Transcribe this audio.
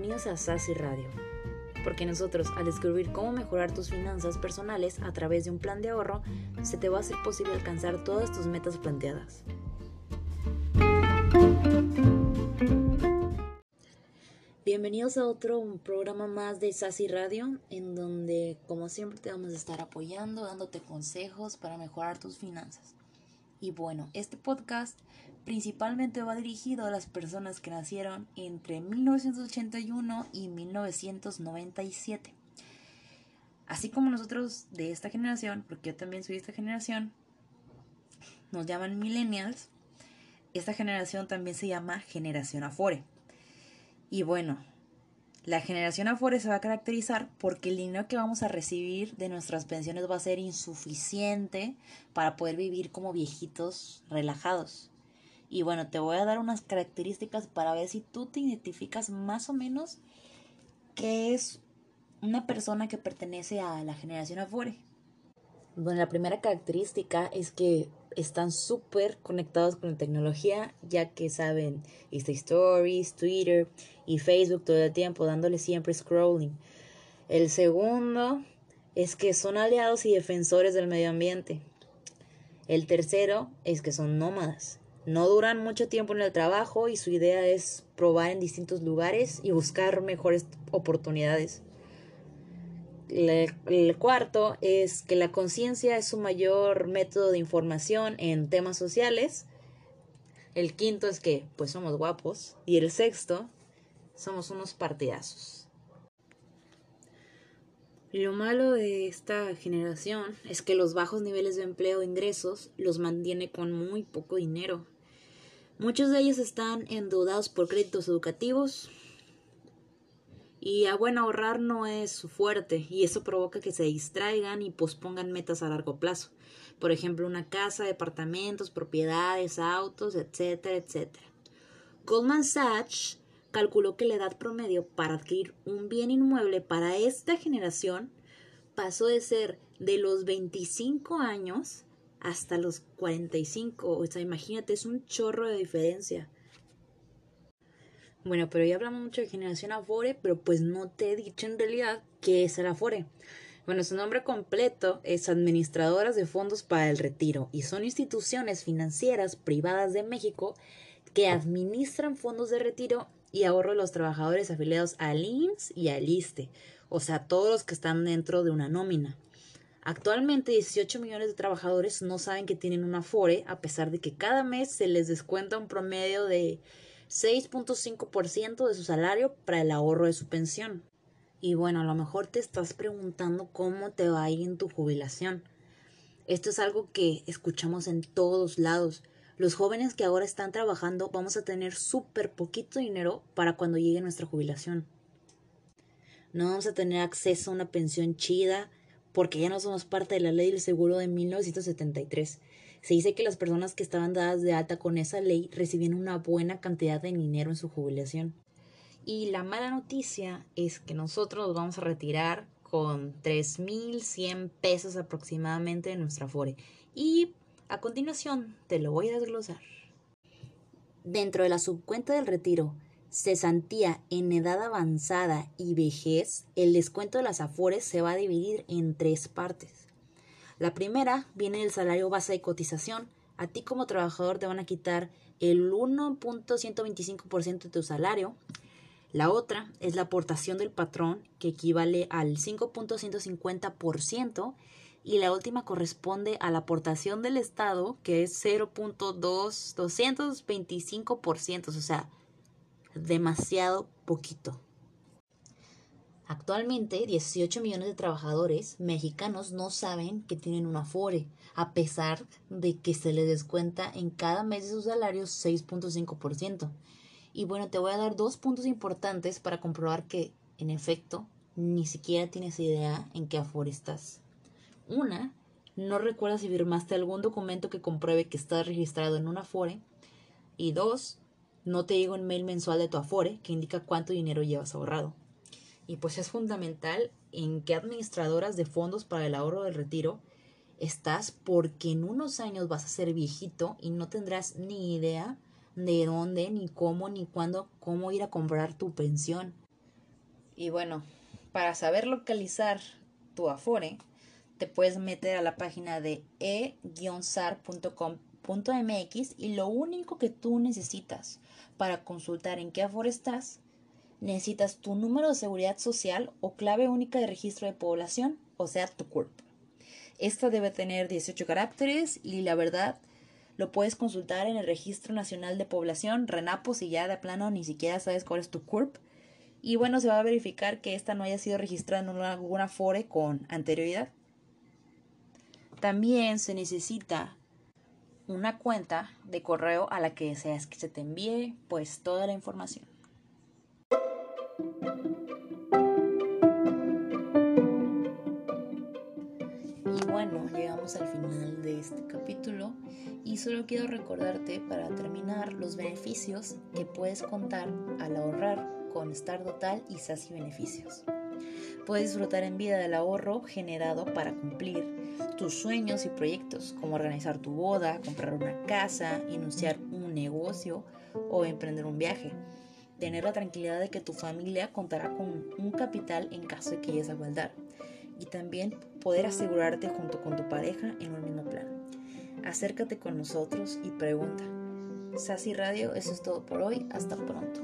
Bienvenidos a Sassy Radio, porque nosotros al descubrir cómo mejorar tus finanzas personales a través de un plan de ahorro, se te va a hacer posible alcanzar todas tus metas planteadas. Bienvenidos a otro programa más de Sassy Radio, en donde como siempre te vamos a estar apoyando, dándote consejos para mejorar tus finanzas. Y bueno, este podcast principalmente va dirigido a las personas que nacieron entre 1981 y 1997. Así como nosotros de esta generación, porque yo también soy de esta generación, nos llaman millennials, esta generación también se llama generación Afore. Y bueno, la generación Afore se va a caracterizar porque el dinero que vamos a recibir de nuestras pensiones va a ser insuficiente para poder vivir como viejitos relajados. Y bueno, te voy a dar unas características para ver si tú te identificas más o menos qué es una persona que pertenece a la generación Afore. Bueno, la primera característica es que están súper conectados con la tecnología, ya que saben Insta Stories, Twitter y Facebook todo el tiempo, dándole siempre scrolling. El segundo es que son aliados y defensores del medio ambiente. El tercero es que son nómadas. No duran mucho tiempo en el trabajo y su idea es probar en distintos lugares y buscar mejores oportunidades el cuarto es que la conciencia es su mayor método de información en temas sociales. El quinto es que pues somos guapos. Y el sexto, somos unos partidazos. Lo malo de esta generación es que los bajos niveles de empleo e ingresos los mantiene con muy poco dinero. Muchos de ellos están endeudados por créditos educativos, y a bueno, ahorrar no es su fuerte y eso provoca que se distraigan y pospongan metas a largo plazo. Por ejemplo, una casa, departamentos, propiedades, autos, etcétera, etcétera. Goldman Sachs calculó que la edad promedio para adquirir un bien inmueble para esta generación pasó de ser de los 25 años hasta los 45. O sea, imagínate, es un chorro de diferencia. Bueno, pero ya hablamos mucho de generación Afore, pero pues no te he dicho en realidad qué es el Afore. Bueno, su nombre completo es Administradoras de Fondos para el Retiro y son instituciones financieras privadas de México que administran fondos de retiro y ahorro los trabajadores afiliados al IMSS y al ISTE, o sea, todos los que están dentro de una nómina. Actualmente 18 millones de trabajadores no saben que tienen un Afore a pesar de que cada mes se les descuenta un promedio de 6.5% de su salario para el ahorro de su pensión. Y bueno, a lo mejor te estás preguntando cómo te va a ir en tu jubilación. Esto es algo que escuchamos en todos lados. Los jóvenes que ahora están trabajando vamos a tener súper poquito dinero para cuando llegue nuestra jubilación. No vamos a tener acceso a una pensión chida porque ya no somos parte de la ley del seguro de 1973 se dice que las personas que estaban dadas de alta con esa ley recibían una buena cantidad de dinero en su jubilación. Y la mala noticia es que nosotros nos vamos a retirar con 3.100 pesos aproximadamente de nuestra Afore. Y a continuación te lo voy a desglosar. Dentro de la subcuenta del retiro, cesantía en edad avanzada y vejez, el descuento de las Afores se va a dividir en tres partes. La primera viene del salario base de cotización. A ti como trabajador te van a quitar el 1.125% de tu salario. La otra es la aportación del patrón, que equivale al 5.150%. Y la última corresponde a la aportación del Estado, que es 0.225%, o sea, demasiado poquito. Actualmente, 18 millones de trabajadores mexicanos no saben que tienen un Afore, a pesar de que se les descuenta en cada mes de sus salarios 6.5%. Y bueno, te voy a dar dos puntos importantes para comprobar que, en efecto, ni siquiera tienes idea en qué Afore estás. Una, no recuerdas si firmaste algún documento que compruebe que estás registrado en un Afore. Y dos, no te llega un mail mensual de tu Afore que indica cuánto dinero llevas ahorrado. Y pues es fundamental en qué administradoras de fondos para el ahorro del retiro estás porque en unos años vas a ser viejito y no tendrás ni idea de dónde, ni cómo, ni cuándo, cómo ir a comprar tu pensión. Y bueno, para saber localizar tu Afore, te puedes meter a la página de e-sar.com.mx y lo único que tú necesitas para consultar en qué Afore estás, necesitas tu número de seguridad social o clave única de registro de población, o sea, tu CURP. Esta debe tener 18 caracteres y la verdad lo puedes consultar en el Registro Nacional de Población, RENAPO, si ya de plano ni siquiera sabes cuál es tu CURP. Y bueno, se va a verificar que esta no haya sido registrada en alguna FORE con anterioridad. También se necesita una cuenta de correo a la que deseas que se te envíe pues toda la información. Y bueno, llegamos al final de este capítulo y solo quiero recordarte para terminar los beneficios que puedes contar al ahorrar con Star Total y SASI Beneficios. Puedes disfrutar en vida del ahorro generado para cumplir tus sueños y proyectos, como organizar tu boda, comprar una casa, iniciar un negocio o emprender un viaje. Tener la tranquilidad de que tu familia contará con un capital en caso de que llegues a guardar. Y también poder asegurarte junto con tu pareja en un mismo plan. Acércate con nosotros y pregunta. Sassy Radio, eso es todo por hoy. Hasta pronto.